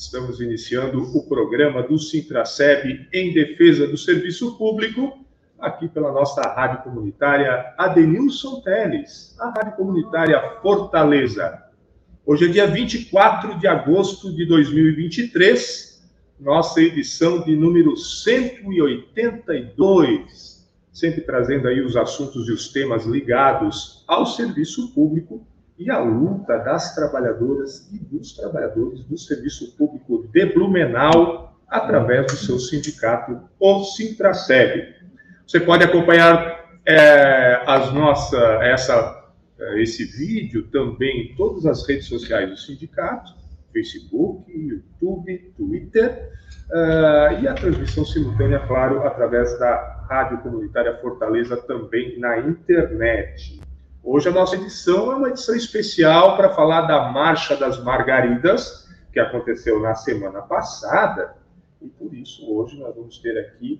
Estamos iniciando o programa do Sintraceb em defesa do serviço público, aqui pela nossa rádio comunitária Adenilson Teles, a rádio comunitária Fortaleza. Hoje é dia 24 de agosto de 2023, nossa edição de número 182, sempre trazendo aí os assuntos e os temas ligados ao serviço público e a luta das trabalhadoras e dos trabalhadores do serviço público de Blumenau através do seu sindicato, o Sintraceb. Você pode acompanhar é, as essa, é, esse vídeo também em todas as redes sociais do sindicato, Facebook, YouTube, Twitter, uh, e a transmissão simultânea, claro, através da Rádio Comunitária Fortaleza também na internet. Hoje a nossa edição é uma edição especial para falar da Marcha das Margaridas, que aconteceu na semana passada, e por isso hoje nós vamos ter aqui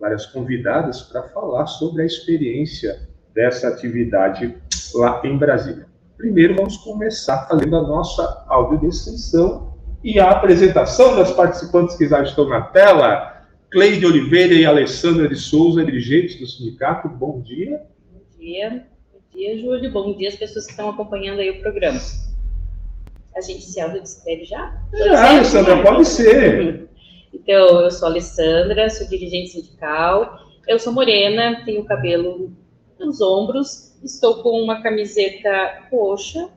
várias convidadas para falar sobre a experiência dessa atividade lá em Brasília. Primeiro vamos começar fazendo a nossa audiodescrição e a apresentação das participantes que já estão na tela. Cleide Oliveira e Alessandra de Souza, dirigentes do sindicato, bom dia. Bom dia dia, Júlio. Bom dia às pessoas que estão acompanhando aí o programa. A gente se autodescreve já? Já, Alessandra, pode ser. Então, eu sou a Alessandra, sou dirigente sindical. Eu sou morena, tenho cabelo nos ombros, estou com uma camiseta roxa,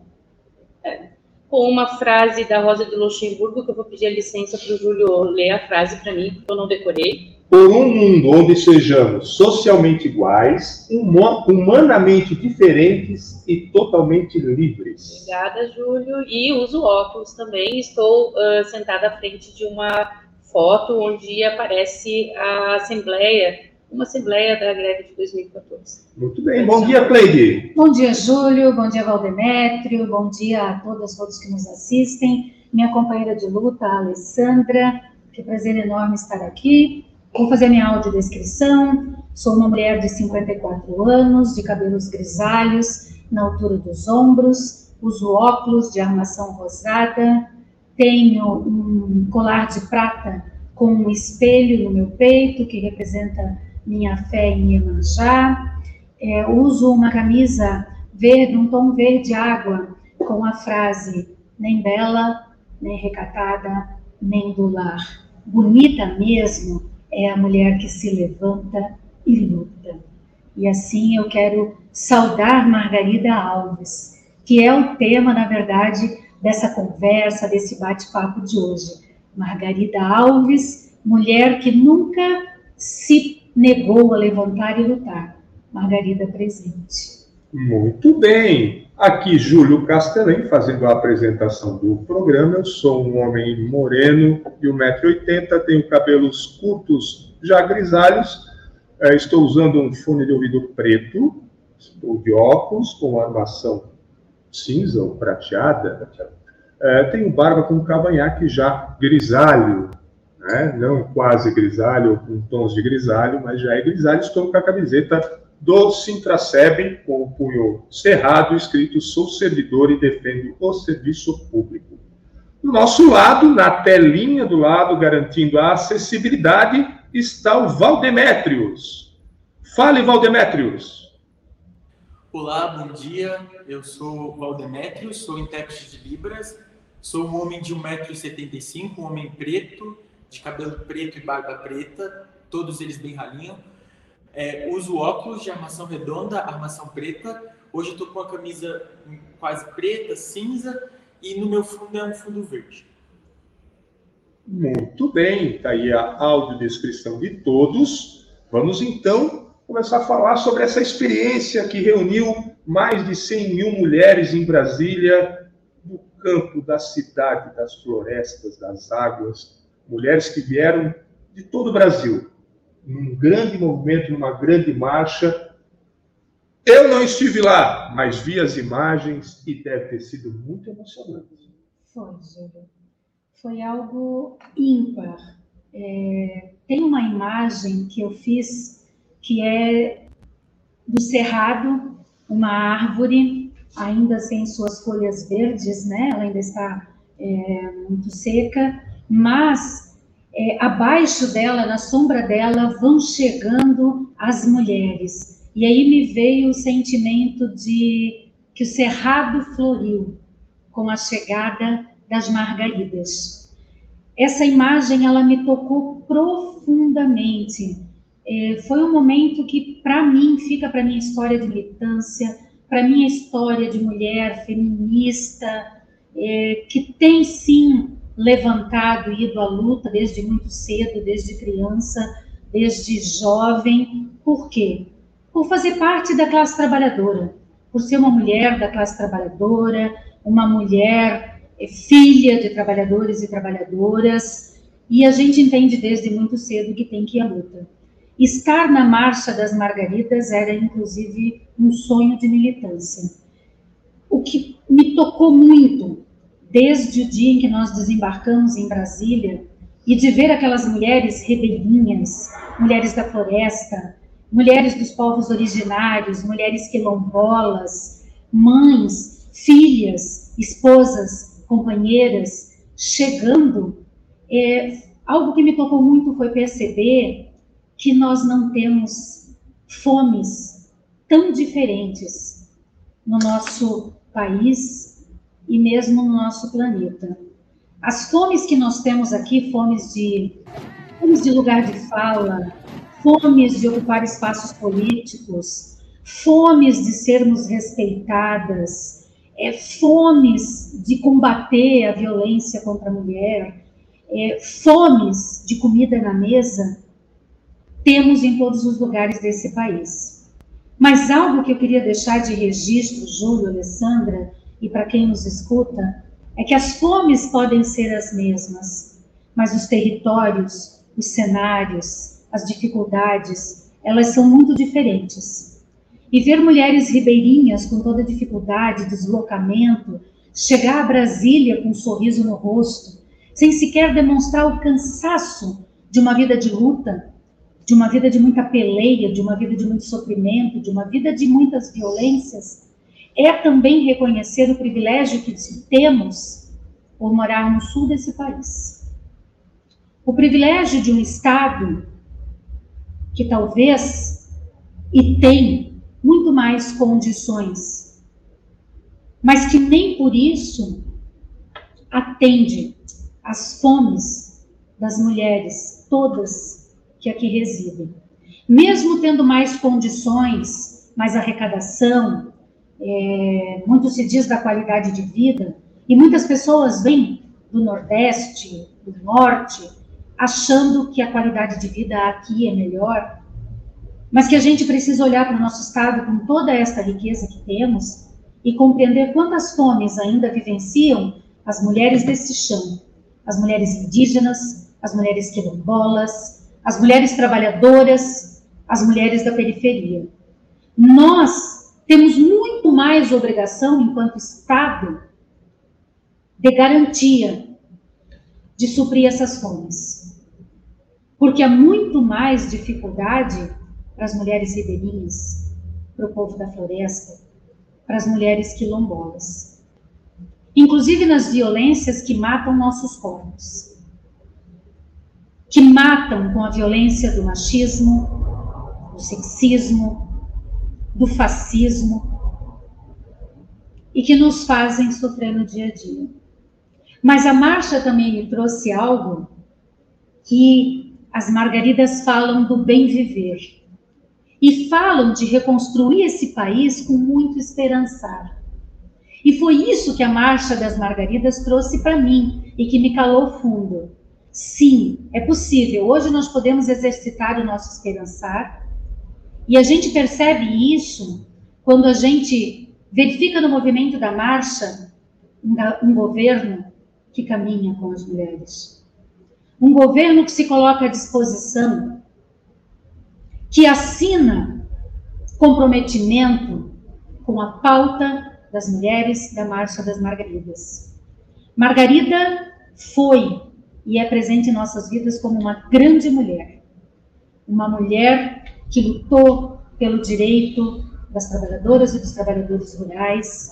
é, com uma frase da Rosa de Luxemburgo, que eu vou pedir a licença para o Júlio ler a frase para mim, porque eu não decorei por um mundo onde sejamos socialmente iguais, humanamente diferentes e totalmente livres. Obrigada, Júlio. E uso óculos também. Estou uh, sentada à frente de uma foto onde aparece a Assembleia, uma Assembleia da greve de 2014. Muito bem. Bom dia, Cleide. Bom dia, Júlio. Bom dia, Valdemétrio. Bom dia a todas todos que nos assistem. Minha companheira de luta, a Alessandra. Que prazer enorme estar aqui. Vou fazer minha audiodescrição. Sou uma mulher de 54 anos, de cabelos grisalhos, na altura dos ombros, uso óculos de armação rosada, tenho um colar de prata com um espelho no meu peito, que representa minha fé em Iemanjá. É, uso uma camisa verde, um tom verde água, com a frase nem bela, nem recatada, nem do lar. Bonita mesmo, é a mulher que se levanta e luta. E assim eu quero saudar Margarida Alves, que é o tema, na verdade, dessa conversa, desse bate-papo de hoje. Margarida Alves, mulher que nunca se negou a levantar e lutar. Margarida presente. Muito bem. Aqui Júlio Castelém fazendo a apresentação do programa. Eu sou um homem moreno de 1,80m, tenho cabelos curtos, já grisalhos. É, estou usando um fone de ouvido preto, estou de óculos com armação cinza ou prateada. É, tenho barba com cavanhaque já grisalho, né? não quase grisalho, com tons de grisalho, mas já é grisalho. Estou com a camiseta do Sintraceb, com o punho cerrado, escrito Sou servidor e defendo o serviço público. Do nosso lado, na telinha do lado, garantindo a acessibilidade, está o Valdemétrios. Fale, Valdemétrios. Olá, bom dia. Eu sou Valdemétrios, sou intérprete de Libras, sou um homem de 1,75m, um homem preto, de cabelo preto e barba preta, todos eles bem ralinho é, uso óculos de armação redonda, armação preta. Hoje eu tô com a camisa quase preta, cinza, e no meu fundo é um fundo verde. Muito bem, está aí a audiodescrição de todos. Vamos então começar a falar sobre essa experiência que reuniu mais de 100 mil mulheres em Brasília, no campo da cidade, das florestas, das águas, mulheres que vieram de todo o Brasil, num grande movimento, numa grande marcha. Eu não estive lá, mas vi as imagens e deve ter sido muito emocionante. Foi, Júlio. Foi algo ímpar. É, tem uma imagem que eu fiz que é do cerrado, uma árvore ainda sem suas folhas verdes, né? Ela ainda está é, muito seca, mas é, abaixo dela, na sombra dela, vão chegando as mulheres. E aí me veio o sentimento de que o cerrado floriu com a chegada das margaridas. Essa imagem ela me tocou profundamente. É, foi um momento que, para mim, fica para minha história de militância, para minha história de mulher feminista, é, que tem sim levantado e ido à luta desde muito cedo, desde criança, desde jovem. Por quê? Por fazer parte da classe trabalhadora, por ser uma mulher da classe trabalhadora, uma mulher é, filha de trabalhadores e trabalhadoras, e a gente entende desde muito cedo que tem que ir à luta. Estar na Marcha das Margaridas era, inclusive, um sonho de militância. O que me tocou muito desde o dia em que nós desembarcamos em Brasília e de ver aquelas mulheres rebelhinhas, mulheres da floresta, mulheres dos povos originários, mulheres quilombolas, mães, filhas, esposas, companheiras, chegando, é, algo que me tocou muito foi perceber que nós não temos fomes tão diferentes no nosso país e mesmo no nosso planeta. As fomes que nós temos aqui, fomes de, fomes de lugar de fala, fomes de ocupar espaços políticos, fomes de sermos respeitadas, é, fomes de combater a violência contra a mulher, é, fomes de comida na mesa, temos em todos os lugares desse país. Mas algo que eu queria deixar de registro, Júlio, Alessandra, e para quem nos escuta, é que as fomes podem ser as mesmas, mas os territórios, os cenários, as dificuldades, elas são muito diferentes. E ver mulheres ribeirinhas com toda dificuldade, deslocamento, chegar a Brasília com um sorriso no rosto, sem sequer demonstrar o cansaço de uma vida de luta, de uma vida de muita peleia, de uma vida de muito sofrimento, de uma vida de muitas violências, é também reconhecer o privilégio que temos por morar no sul desse país. O privilégio de um Estado que talvez e tem muito mais condições, mas que nem por isso atende às fomes das mulheres, todas que aqui residem. Mesmo tendo mais condições, mais arrecadação, é, muito se diz da qualidade de vida, e muitas pessoas vêm do Nordeste, do Norte, achando que a qualidade de vida aqui é melhor, mas que a gente precisa olhar para o nosso estado com toda esta riqueza que temos e compreender quantas fomes ainda vivenciam as mulheres desse chão, as mulheres indígenas, as mulheres quilombolas, as mulheres trabalhadoras, as mulheres da periferia. Nós temos muito mais obrigação, enquanto Estado, de garantia de suprir essas fomes. Porque há muito mais dificuldade para as mulheres ribeirinhas, para o povo da floresta, para as mulheres quilombolas. Inclusive nas violências que matam nossos corpos. Que matam com a violência do machismo, do sexismo, do fascismo e que nos fazem sofrer no dia a dia. Mas a marcha também me trouxe algo que as margaridas falam do bem viver e falam de reconstruir esse país com muito esperançar. E foi isso que a Marcha das Margaridas trouxe para mim e que me calou fundo. Sim, é possível. Hoje nós podemos exercitar o nosso esperançar e a gente percebe isso quando a gente verifica no movimento da marcha um governo que caminha com as mulheres. um governo que se coloca à disposição, que assina comprometimento com a pauta das mulheres da Marcha das Margaridas. Margarida foi e é presente em nossas vidas como uma grande mulher, uma mulher que lutou pelo direito das trabalhadoras e dos trabalhadores rurais,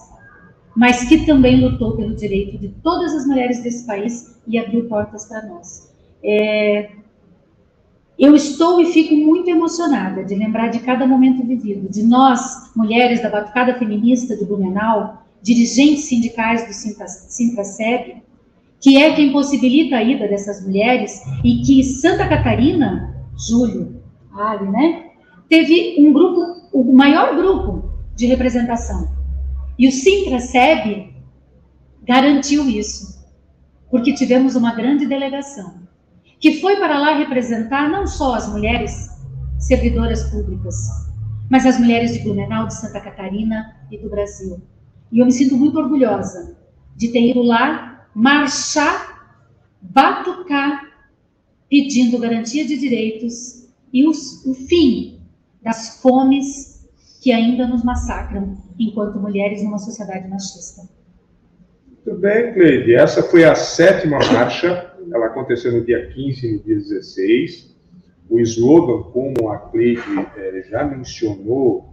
mas que também lutou pelo direito de todas as mulheres desse país e abriu portas para nós. É, eu estou e fico muito emocionada de lembrar de cada momento vivido, de nós, mulheres da Batucada Feminista de Blumenau, dirigentes sindicais do Sintraceb, que é quem possibilita a ida dessas mulheres e que Santa Catarina, Júlio, Ali, né, teve um grupo, o maior grupo de representação. E o Sintraceb garantiu isso, porque tivemos uma grande delegação que foi para lá representar não só as mulheres servidoras públicas, mas as mulheres de Blumenau, de Santa Catarina e do Brasil. E eu me sinto muito orgulhosa de ter ido lá marchar, batucar, pedindo garantia de direitos e os, o fim das fomes que ainda nos massacram enquanto mulheres numa sociedade machista. Muito bem, Cleide. Essa foi a sétima marcha ela aconteceu no dia 15 e no dia 16. O slogan, como a Cleide é, já mencionou,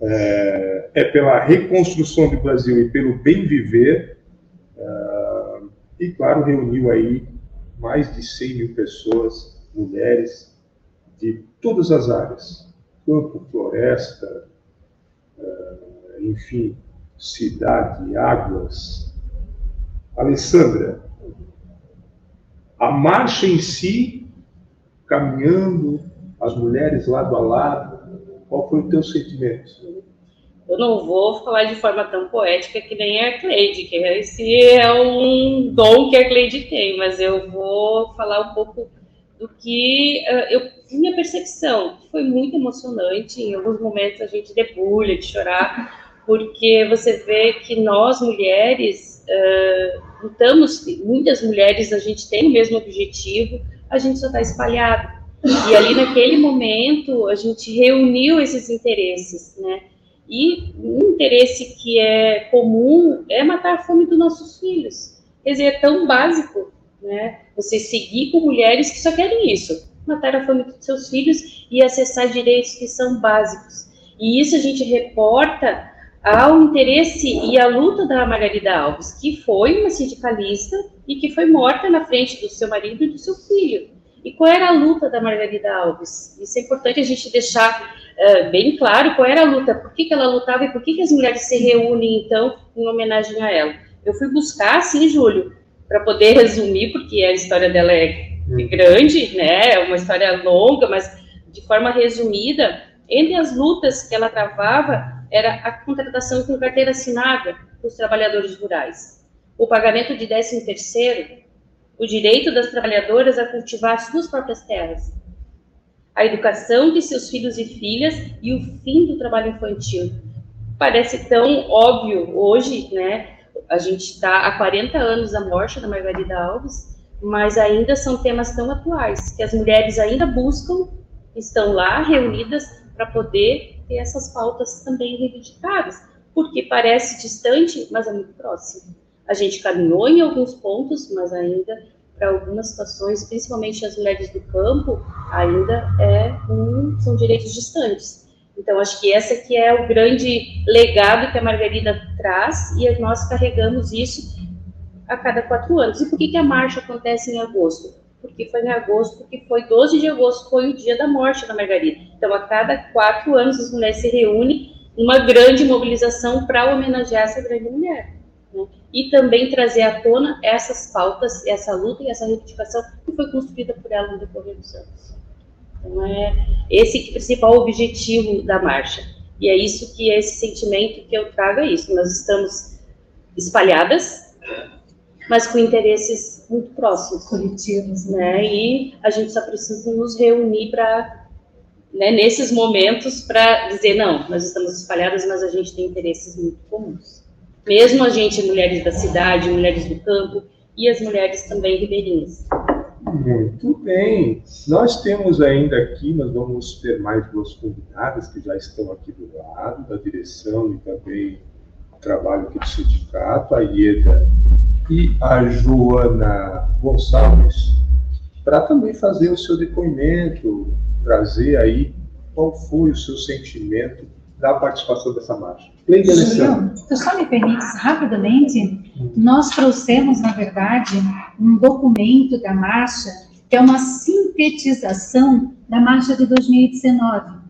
é, é, pela reconstrução do Brasil e pelo bem viver. É, e, claro, reuniu aí mais de 100 mil pessoas, mulheres, de todas as áreas: campo, floresta, enfim, cidade, águas. Alessandra, a marcha em si, caminhando, as mulheres lado a lado, qual foi o teu sentimento? Eu não vou falar de forma tão poética que nem a Cleide, que esse é um dom que a Cleide tem, mas eu vou falar um pouco do que uh, eu minha percepção foi muito emocionante. Em alguns momentos a gente debulha de chorar, porque você vê que nós mulheres uh, lutamos, muitas mulheres, a gente tem o mesmo objetivo, a gente só está espalhado. E ali naquele momento a gente reuniu esses interesses, né? E um interesse que é comum é matar a fome dos nossos filhos. Quer dizer, é tão básico, né? Você seguir com mulheres que só querem isso, matar a fome dos seus filhos e acessar direitos que são básicos. E isso a gente reporta ao interesse e à luta da Margarida Alves, que foi uma sindicalista e que foi morta na frente do seu marido e do seu filho. E qual era a luta da Margarida Alves? Isso é importante a gente deixar uh, bem claro qual era a luta, por que, que ela lutava e por que, que as mulheres se reúnem, então, em homenagem a ela. Eu fui buscar, sim, Júlio, para poder resumir, porque a história dela é hum. grande, né? É uma história longa, mas de forma resumida, entre as lutas que ela travava, era a contratação com carteira assinada dos trabalhadores rurais, o pagamento de 13 terceiro, o direito das trabalhadoras a cultivar suas próprias terras, a educação de seus filhos e filhas e o fim do trabalho infantil. Parece tão óbvio hoje, né? A gente está há 40 anos da morte da Margarida Alves, mas ainda são temas tão atuais que as mulheres ainda buscam, estão lá reunidas para poder ter essas pautas também reivindicadas, porque parece distante, mas é muito próximo. A gente caminhou em alguns pontos, mas ainda para algumas situações, principalmente as mulheres do campo, ainda é um, são direitos distantes. Então, acho que essa que é o grande legado que a Margarida traz e nós carregamos isso a cada quatro anos. E por que, que a marcha acontece em agosto? porque foi em agosto, que foi 12 de agosto, foi o dia da morte da Margarida. Então, a cada quatro anos, as mulheres se reúnem numa grande mobilização para homenagear essa grande mulher. Né? E também trazer à tona essas pautas, essa luta e essa reivindicação que foi construída por ela no decorrer dos anos. Então, é esse que é o principal objetivo da marcha. E é isso que é esse sentimento que eu trago, é isso. Nós estamos espalhadas, mas com interesses muito próximos. Coletivos. Né? E a gente só precisa nos reunir para, né, nesses momentos, para dizer, não, nós estamos espalhadas, mas a gente tem interesses muito comuns. Mesmo a gente, mulheres da cidade, mulheres do campo, e as mulheres também ribeirinhas. Muito bem. Nós temos ainda aqui, nós vamos ter mais duas convidadas que já estão aqui do lado, da direção e também trabalho aqui do sindicato, a Ieda e a Joana Gonçalves, para também fazer o seu depoimento, trazer aí qual foi o seu sentimento da participação dessa marcha. Leide Alessandro. Tu só me permites, rapidamente, nós trouxemos, na verdade, um documento da marcha, que é uma sintetização da marcha de 2019.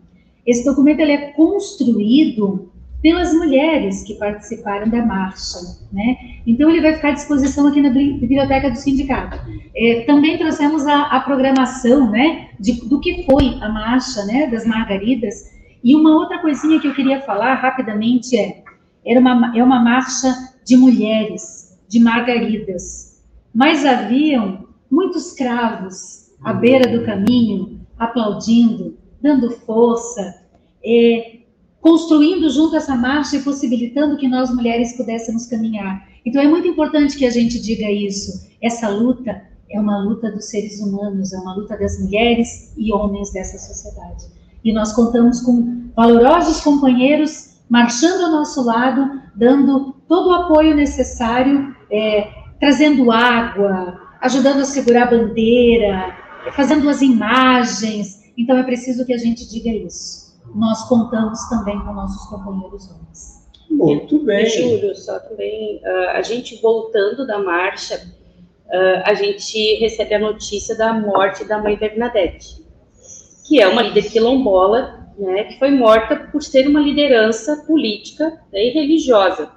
Esse documento ele é construído pelas mulheres que participaram da marcha, né? Então ele vai ficar à disposição aqui na biblioteca do sindicato. É, também trouxemos a, a programação, né, de, do que foi a marcha, né, das margaridas. E uma outra coisinha que eu queria falar rapidamente é, era uma, é uma marcha de mulheres, de margaridas, mas haviam muitos cravos à beira do caminho, aplaudindo, dando força, construindo junto essa marcha e possibilitando que nós mulheres pudéssemos caminhar. Então é muito importante que a gente diga isso. Essa luta é uma luta dos seres humanos, é uma luta das mulheres e homens dessa sociedade. E nós contamos com valorosos companheiros marchando ao nosso lado, dando todo o apoio necessário, é, trazendo água, ajudando a segurar a bandeira, fazendo as imagens. Então é preciso que a gente diga isso nós contamos também com nossos companheiros homens. Muito bem. Júlio, só também, uh, a gente voltando da marcha, uh, a gente recebe a notícia da morte da mãe Bernadette, que é uma líder quilombola, né, que foi morta por ser uma liderança política né, e religiosa.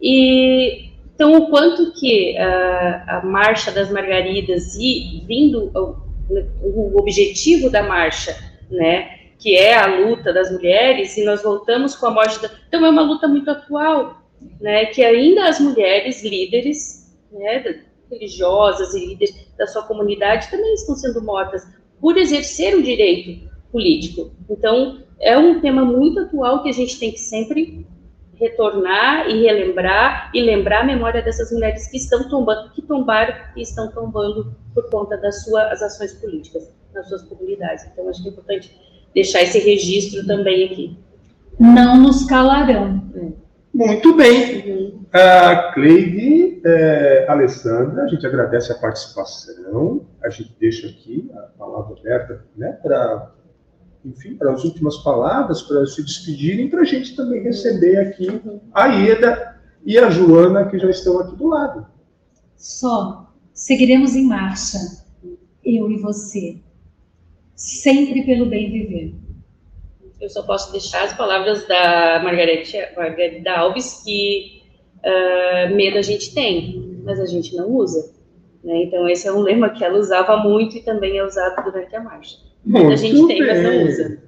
E então, o quanto que uh, a Marcha das Margaridas e vindo o, o objetivo da marcha, né, que é a luta das mulheres, e nós voltamos com a morte da... Então, é uma luta muito atual, né, que ainda as mulheres líderes, né, religiosas e líderes da sua comunidade também estão sendo mortas por exercer o direito político. Então, é um tema muito atual que a gente tem que sempre retornar e relembrar e lembrar a memória dessas mulheres que estão tombando, que tombaram e estão tombando por conta das suas ações políticas nas suas comunidades. Então, acho que é importante deixar esse registro também aqui. Não nos calarão. Muito bem. Uhum. Uh, Cleide, é, Alessandra, a gente agradece a participação, a gente deixa aqui a palavra aberta né, para, enfim, para as últimas palavras, para se despedirem, para a gente também receber aqui a Ieda e a Joana, que já estão aqui do lado. Só seguiremos em marcha, eu e você, sempre pelo bem viver. Eu só posso deixar as palavras da Margarete, Margarida Alves, que uh, medo a gente tem, mas a gente não usa. Né? Então, esse é um lema que ela usava muito e também é usado durante a marcha. Muito a gente tem, mas não usa.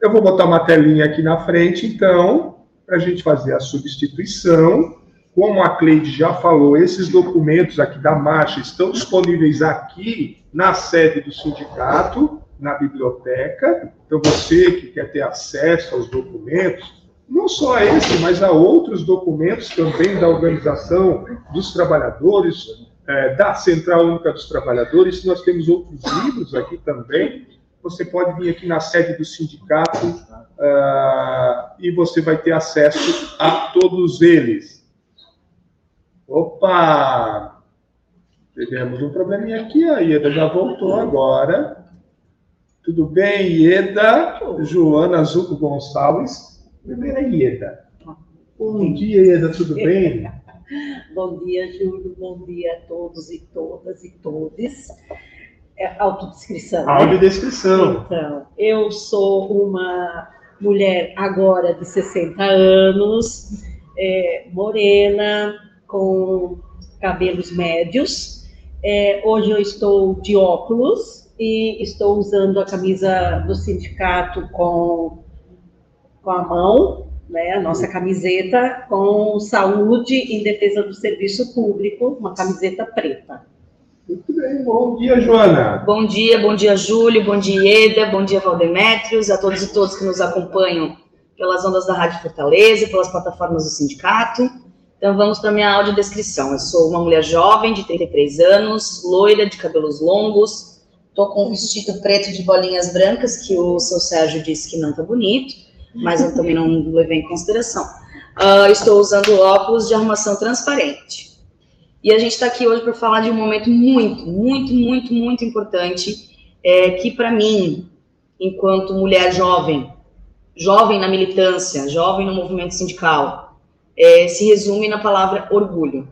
Eu vou botar uma telinha aqui na frente, então, para a gente fazer a substituição. Como a Cleide já falou, esses documentos aqui da marcha estão disponíveis aqui na sede do sindicato na biblioteca. Então, você que quer ter acesso aos documentos, não só a esse, mas a outros documentos também da Organização dos Trabalhadores, é, da Central Única dos Trabalhadores, nós temos outros livros aqui também. Você pode vir aqui na sede do sindicato uh, e você vai ter acesso a todos eles. Opa! Tivemos um probleminha aqui, a Ieda já voltou agora. Tudo bem, Ieda? Joana Zuco Gonçalves. Primeira Ieda. Bom dia, Ieda, tudo bem? Bom dia, Júlio. Bom dia a todos e todas e todes. É autodescrição. Né? Autodescrição. Então, eu sou uma mulher agora de 60 anos, é, morena, com cabelos médios. É, hoje eu estou de óculos, e estou usando a camisa do sindicato com, com a mão, né, a nossa camiseta com saúde em defesa do serviço público, uma camiseta preta. Muito bem, bom dia, Joana. Bom dia, bom dia, Júlio, bom dia, Eda, bom dia, Valdemétrios, a todos e todas que nos acompanham pelas ondas da Rádio Fortaleza, pelas plataformas do sindicato. Então vamos para minha audiodescrição. Eu sou uma mulher jovem, de 33 anos, loira, de cabelos longos. Estou com um vestido preto de bolinhas brancas, que o seu Sérgio disse que não tá bonito, mas eu também não levei em consideração. Uh, estou usando óculos de armação transparente. E a gente está aqui hoje para falar de um momento muito, muito, muito, muito importante, é, que para mim, enquanto mulher jovem, jovem na militância, jovem no movimento sindical, é, se resume na palavra orgulho.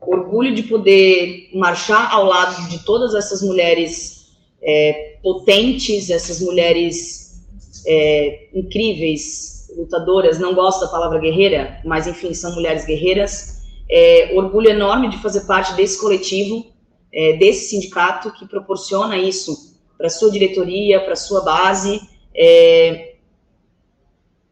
Orgulho de poder marchar ao lado de todas essas mulheres é, potentes, essas mulheres é, incríveis, lutadoras. Não gosto da palavra guerreira, mas enfim, são mulheres guerreiras. É, orgulho enorme de fazer parte desse coletivo, é, desse sindicato que proporciona isso para sua diretoria, para sua base. É,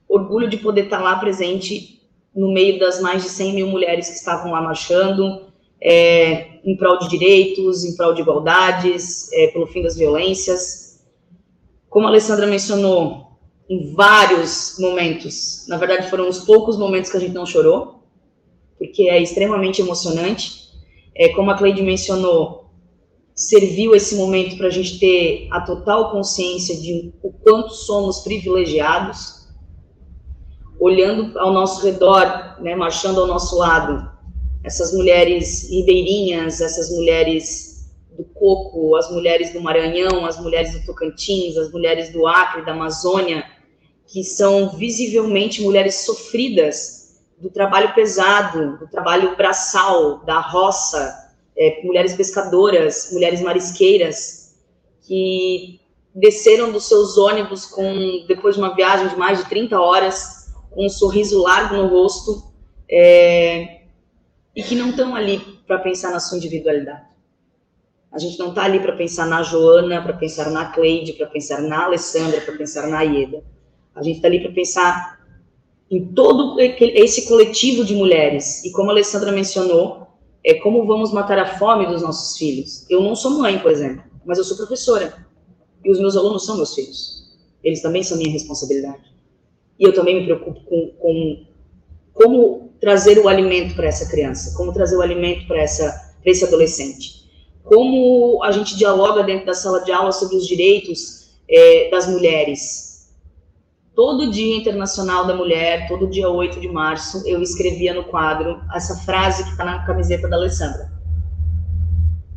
orgulho de poder estar lá presente no meio das mais de 100 mil mulheres que estavam lá marchando, é, em prol de direitos, em prol de igualdades, é, pelo fim das violências. Como a Alessandra mencionou, em vários momentos, na verdade foram os poucos momentos que a gente não chorou, porque é extremamente emocionante. É, como a Cleide mencionou, serviu esse momento para a gente ter a total consciência de o quanto somos privilegiados, olhando ao nosso redor, né, marchando ao nosso lado, essas mulheres ribeirinhas, essas mulheres do Coco, as mulheres do Maranhão, as mulheres do Tocantins, as mulheres do Acre, da Amazônia, que são visivelmente mulheres sofridas do trabalho pesado, do trabalho braçal, da roça, é, mulheres pescadoras, mulheres marisqueiras, que desceram dos seus ônibus com depois de uma viagem de mais de 30 horas com um sorriso largo no rosto, é, e que não estão ali para pensar na sua individualidade. A gente não está ali para pensar na Joana, para pensar na Cleide, para pensar na Alessandra, para pensar na Ieda. A gente está ali para pensar em todo esse coletivo de mulheres. E como a Alessandra mencionou, é como vamos matar a fome dos nossos filhos. Eu não sou mãe, por exemplo, mas eu sou professora. E os meus alunos são meus filhos. Eles também são minha responsabilidade. E eu também me preocupo com, com como trazer o alimento para essa criança, como trazer o alimento para esse adolescente. Como a gente dialoga dentro da sala de aula sobre os direitos é, das mulheres. Todo Dia Internacional da Mulher, todo dia 8 de março, eu escrevia no quadro essa frase que está na camiseta da Alessandra.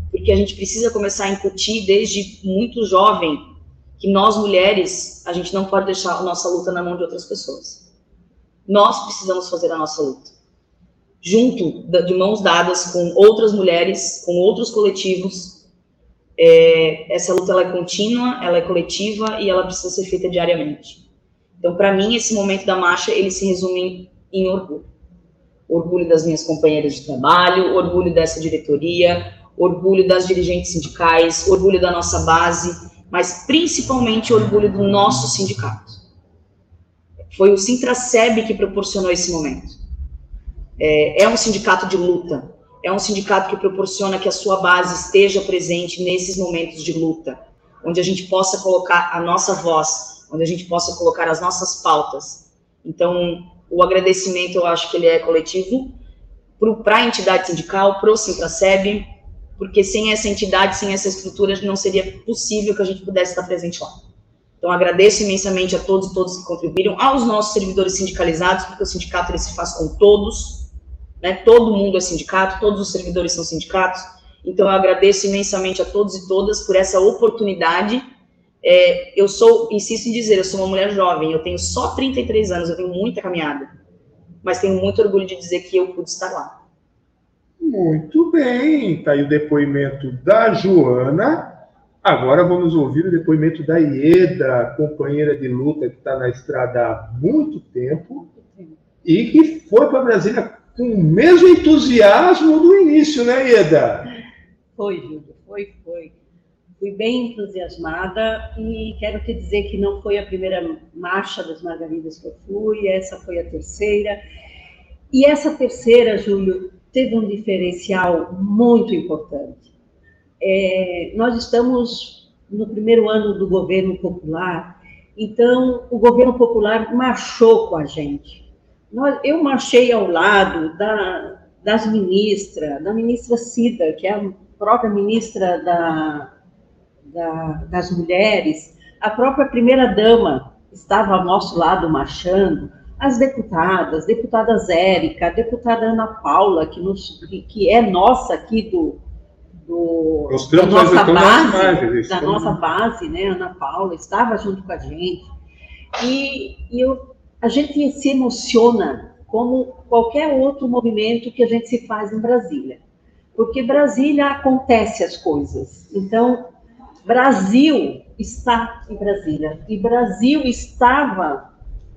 Porque a gente precisa começar a incutir desde muito jovem que nós mulheres, a gente não pode deixar a nossa luta na mão de outras pessoas. Nós precisamos fazer a nossa luta. Junto, de mãos dadas com outras mulheres, com outros coletivos. É, essa luta ela é contínua, ela é coletiva e ela precisa ser feita diariamente. Então, para mim, esse momento da marcha, ele se resume em, em orgulho. Orgulho das minhas companheiras de trabalho, orgulho dessa diretoria, orgulho das dirigentes sindicais, orgulho da nossa base, mas principalmente orgulho do nosso sindicato. Foi o Sintraceb que proporcionou esse momento. É, é um sindicato de luta, é um sindicato que proporciona que a sua base esteja presente nesses momentos de luta, onde a gente possa colocar a nossa voz, onde a gente possa colocar as nossas pautas. Então, o agradecimento, eu acho que ele é coletivo para a entidade sindical, para o Sintraceb, porque sem essa entidade, sem essa estrutura, não seria possível que a gente pudesse estar presente lá. Então, agradeço imensamente a todos e todas que contribuíram, aos nossos servidores sindicalizados, porque o sindicato ele se faz com todos, né? todo mundo é sindicato, todos os servidores são sindicatos. Então, eu agradeço imensamente a todos e todas por essa oportunidade. É, eu sou, insisto em dizer, eu sou uma mulher jovem, eu tenho só 33 anos, eu tenho muita caminhada, mas tenho muito orgulho de dizer que eu pude estar lá. Muito bem, está aí o depoimento da Joana. Agora vamos ouvir o depoimento da Ieda, companheira de luta que está na estrada há muito tempo e que foi para Brasília com o mesmo entusiasmo do início, né, Ieda? Foi, Júlio, foi, foi. Fui bem entusiasmada e quero te dizer que não foi a primeira marcha das Margaridas que eu fui, essa foi a terceira. E essa terceira, Júlio, teve um diferencial muito importante. É, nós estamos no primeiro ano do governo popular, então o governo popular marchou com a gente. nós, eu marchei ao lado da, das ministras, da ministra Cida, que é a própria ministra da, da, das mulheres, a própria primeira-dama estava ao nosso lado marchando, as deputadas, deputada Zérica, deputada Ana Paula, que, nos, que é nossa aqui do, do da nossa base, imagens, da nossa base, né, Ana Paula, estava junto com a gente. E, e eu, a gente se emociona como qualquer outro movimento que a gente se faz em Brasília. Porque Brasília acontece as coisas. Então, Brasil está em Brasília. E Brasil estava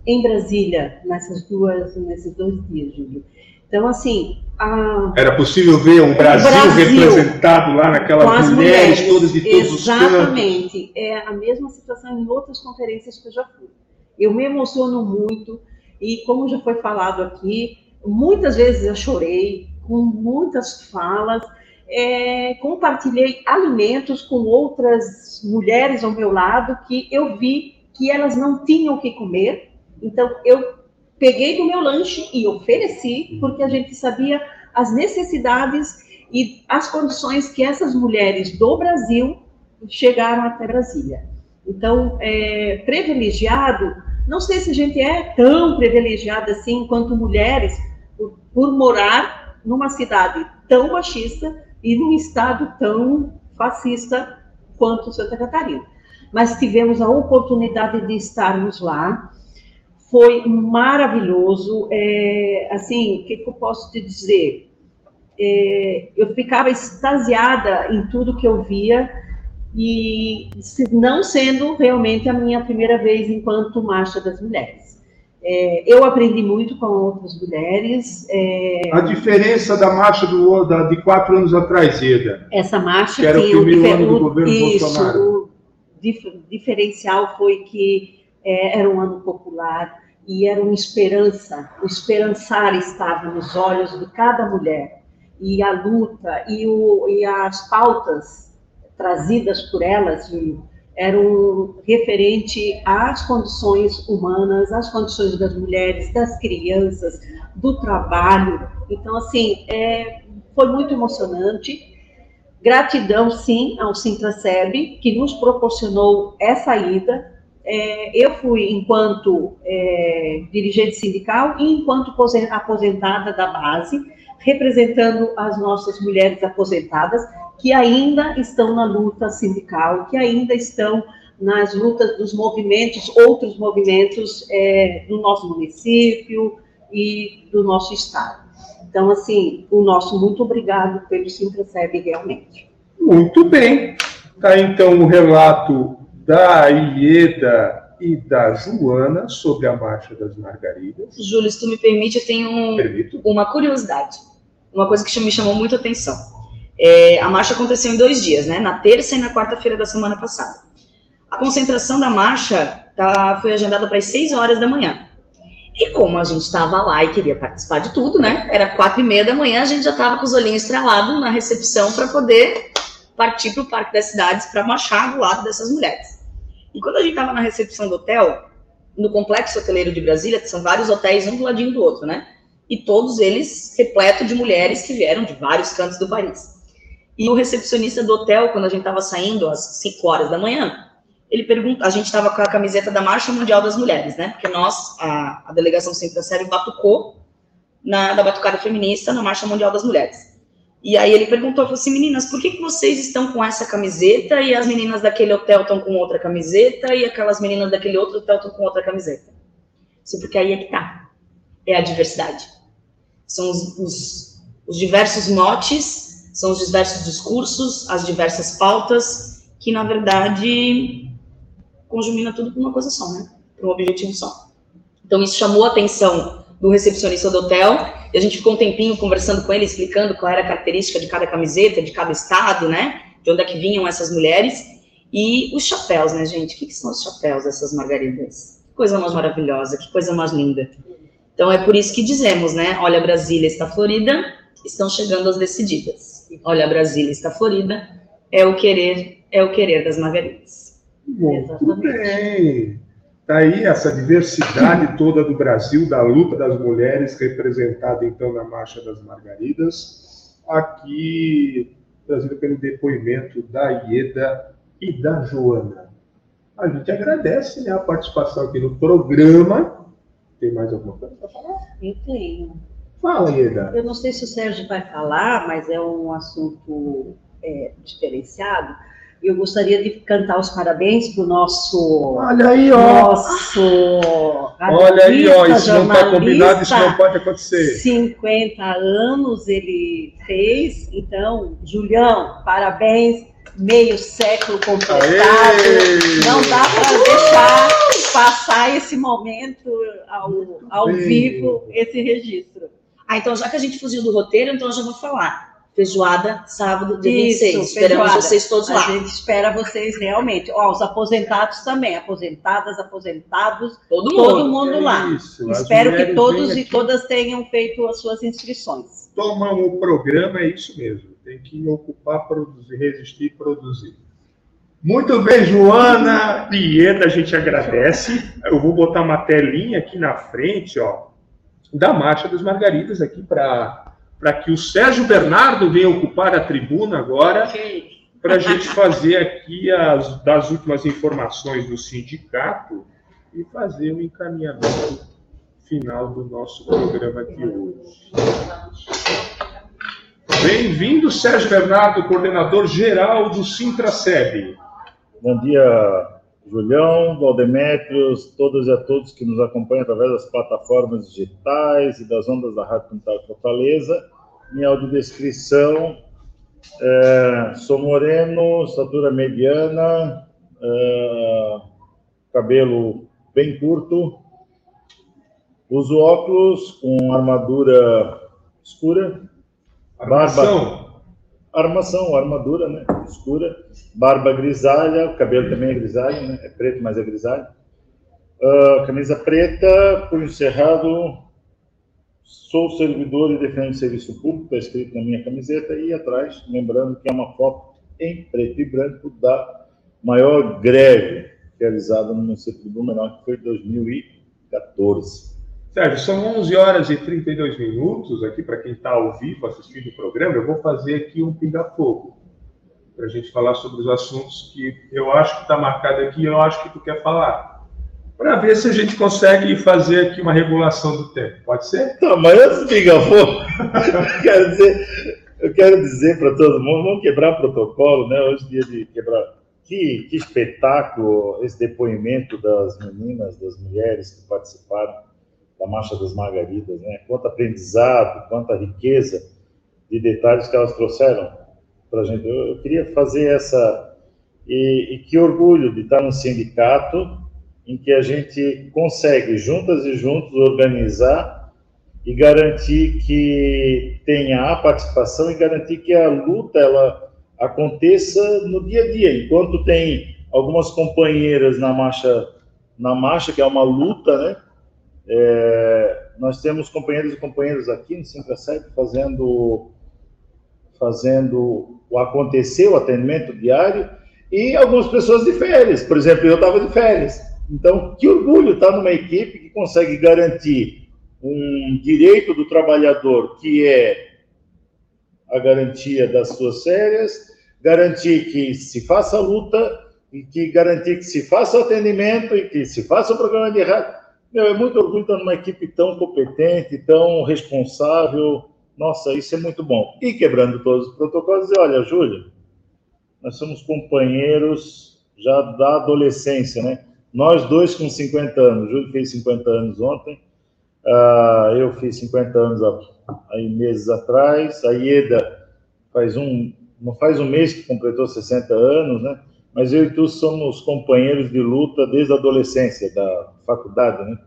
em Brasília nessas duas, nesses dois dias, Júlio. Então, assim. A... Era possível ver um Brasil, Brasil representado lá naquelas mulheres, mulheres, todas de todos Exatamente. os Exatamente. É a mesma situação em outras conferências que eu já fui. Eu me emociono muito, e como já foi falado aqui, muitas vezes eu chorei, com muitas falas. É, compartilhei alimentos com outras mulheres ao meu lado que eu vi que elas não tinham o que comer. Então, eu peguei do meu lanche e ofereci, porque a gente sabia as necessidades e as condições que essas mulheres do Brasil chegaram até Brasília. Então, é, privilegiado, não sei se a gente é tão privilegiada assim quanto mulheres por, por morar numa cidade tão machista e num estado tão fascista quanto Santa Catarina. Mas tivemos a oportunidade de estarmos lá, foi maravilhoso. É, assim, o que, que, eu posso te dizer? É, eu ficava extasiada em tudo que eu via e não sendo realmente a minha primeira vez enquanto marcha das mulheres. É, eu aprendi muito com outras mulheres. É, a diferença da marcha do, da, de quatro anos atrás, Eda. Essa marcha que era o primeiro ano do governo isso, Bolsonaro. O dif, diferencial foi que é, era um ano popular, e era uma esperança, o esperançar estava nos olhos de cada mulher, e a luta e, o, e as pautas trazidas por elas eram referente às condições humanas, às condições das mulheres, das crianças, do trabalho. Então, assim, é, foi muito emocionante. Gratidão, sim, ao Sintraceb, que nos proporcionou essa ida, é, eu fui enquanto é, dirigente sindical e enquanto aposentada da base, representando as nossas mulheres aposentadas que ainda estão na luta sindical, que ainda estão nas lutas dos movimentos, outros movimentos é, do nosso município e do nosso estado. Então, assim, o nosso muito obrigado pelo Simpraceb realmente. Muito bem. Tá, então, o relato da Ieda e da Joana sobre a Marcha das Margaridas. Júlio, se tu me permite, eu tenho um, uma curiosidade, uma coisa que me chamou muito a atenção. É, a marcha aconteceu em dois dias, né? Na terça e na quarta-feira da semana passada. A concentração da marcha tá, foi agendada para as seis horas da manhã. E como a gente estava lá e queria participar de tudo, né? Era quatro e meia da manhã, a gente já estava com os olhinhos estrelados na recepção para poder partir para o Parque das Cidades para marchar do lado dessas mulheres. E quando a gente estava na recepção do hotel, no complexo hoteleiro de Brasília, são vários hotéis um do ladinho do outro, né? E todos eles repletos de mulheres que vieram de vários cantos do país. E o recepcionista do hotel, quando a gente estava saindo às 5 horas da manhã, ele pergunta, a gente estava com a camiseta da Marcha Mundial das Mulheres, né? Porque nós, a, a delegação Centro da Série, batucou na, da batucada feminista na Marcha Mundial das Mulheres. E aí ele perguntou, falou assim, meninas, por que, que vocês estão com essa camiseta e as meninas daquele hotel estão com outra camiseta e aquelas meninas daquele outro hotel estão com outra camiseta? Sim, porque aí é que tá. É a diversidade. São os, os, os diversos motes, são os diversos discursos, as diversas pautas, que na verdade conjumina tudo para uma coisa só, né? Para um objetivo só. Então isso chamou a atenção do recepcionista do hotel e a gente ficou um tempinho conversando com ele, explicando qual era a característica de cada camiseta, de cada estado, né? De onde é que vinham essas mulheres. E os chapéus, né, gente? O que, que são os chapéus dessas margaridas? Que coisa mais maravilhosa, que coisa mais linda. Então é por isso que dizemos, né? Olha, Brasília está florida, estão chegando as decididas. Olha, Brasília está florida, é o querer, é o querer das margaridas. Muito Exatamente. bem. Tá aí essa diversidade toda do Brasil, da luta das mulheres, representada então na Marcha das Margaridas, aqui trazido pelo depoimento da Ieda e da Joana. A gente agradece né, a participação aqui no programa. Tem mais alguma coisa para falar? Eu tenho. Fala, Ieda. Eu não sei se o Sérgio vai falar, mas é um assunto é, diferenciado. Eu gostaria de cantar os parabéns para o nosso. Olha aí, ó. Nosso. Olha aí, ó. Isso não está combinado, isso não pode acontecer. 50 anos ele fez. Então, Julião, parabéns. Meio século completado. Aê! Não dá para deixar passar esse momento ao, ao vivo, esse registro. Ah, então já que a gente fugiu do roteiro, então eu já vou falar. Feijoada, sábado, dia Isso, 26. Esperamos feijoada. vocês todos A lá. gente espera vocês realmente. Ó, os aposentados também, aposentadas, aposentados, Todo mundo. todo mundo lá. Isso, Espero que todos e aqui, todas tenham feito as suas inscrições. tomam o programa, é isso mesmo. Tem que ocupar, produzir, resistir e produzir. Muito bem, Joana Ieda, a gente agradece. Eu vou botar uma telinha aqui na frente, ó, da Marcha das Margaridas aqui para para que o Sérgio Bernardo venha ocupar a tribuna agora para a gente fazer aqui as das últimas informações do sindicato e fazer o encaminhamento final do nosso programa aqui hoje. Bem-vindo, Sérgio Bernardo, coordenador geral do Sintraceb. Bom dia, Julião, Valdemétrios, todas e a todos que nos acompanham através das plataformas digitais e das ondas da Rádio Comunitária Fortaleza. Minha audiodescrição, é, sou moreno, estatura mediana, é, cabelo bem curto, uso óculos com armadura escura, Armação. Armação, armadura, né? Escura, barba grisalha, o cabelo também é grisalho, né? É preto, mas é grisalho. Ah, camisa preta, punho cerrado, sou servidor e defendo o serviço público, está escrito na minha camiseta, e atrás, lembrando que é uma foto em preto e branco da maior greve realizada no município de Blumenau, que foi em 2014. Sérgio, são 11 horas e 32 minutos aqui para quem está ao vivo assistindo o programa. Eu vou fazer aqui um pinga-fogo para a gente falar sobre os assuntos que eu acho que está marcado aqui e eu acho que tu quer falar. Para ver se a gente consegue fazer aqui uma regulação do tempo. Pode ser? Tá, mas antes de ligar fogo, eu quero dizer, eu quero dizer para todo mundo, vamos quebrar protocolo, né? Hoje é dia de quebrar. Que, que espetáculo esse depoimento das meninas, das mulheres que participaram da Marcha das Margaridas, né? Quanto aprendizado, quanta riqueza de detalhes que elas trouxeram para a gente. Eu, eu queria fazer essa. E, e que orgulho de estar num sindicato em que a gente consegue, juntas e juntos, organizar e garantir que tenha a participação e garantir que a luta ela aconteça no dia a dia. Enquanto tem algumas companheiras na marcha, na marcha que é uma luta, né? É, nós temos companheiros e companheiras aqui no Sintracep fazendo fazendo o acontecer, o atendimento diário, e algumas pessoas de férias. Por exemplo, eu estava de férias. Então, que orgulho estar numa equipe que consegue garantir um direito do trabalhador, que é a garantia das suas férias, garantir que se faça luta, e que garantir que se faça atendimento e que se faça o programa de rádio. Meu, é muito orgulho estar numa equipe tão competente, tão responsável. Nossa, isso é muito bom. E quebrando todos os protocolos, dizer, olha, Júlio, nós somos companheios já da adolescência, né? Nós dois com 50 anos, o Júlio fez 50 anos ontem, uh, eu fiz 50 anos aí meses atrás, a Ieda faz um, faz um mês que completou 60 anos, né? Mas eu e tu somos companheiros de luta desde a adolescência, da faculdade, né?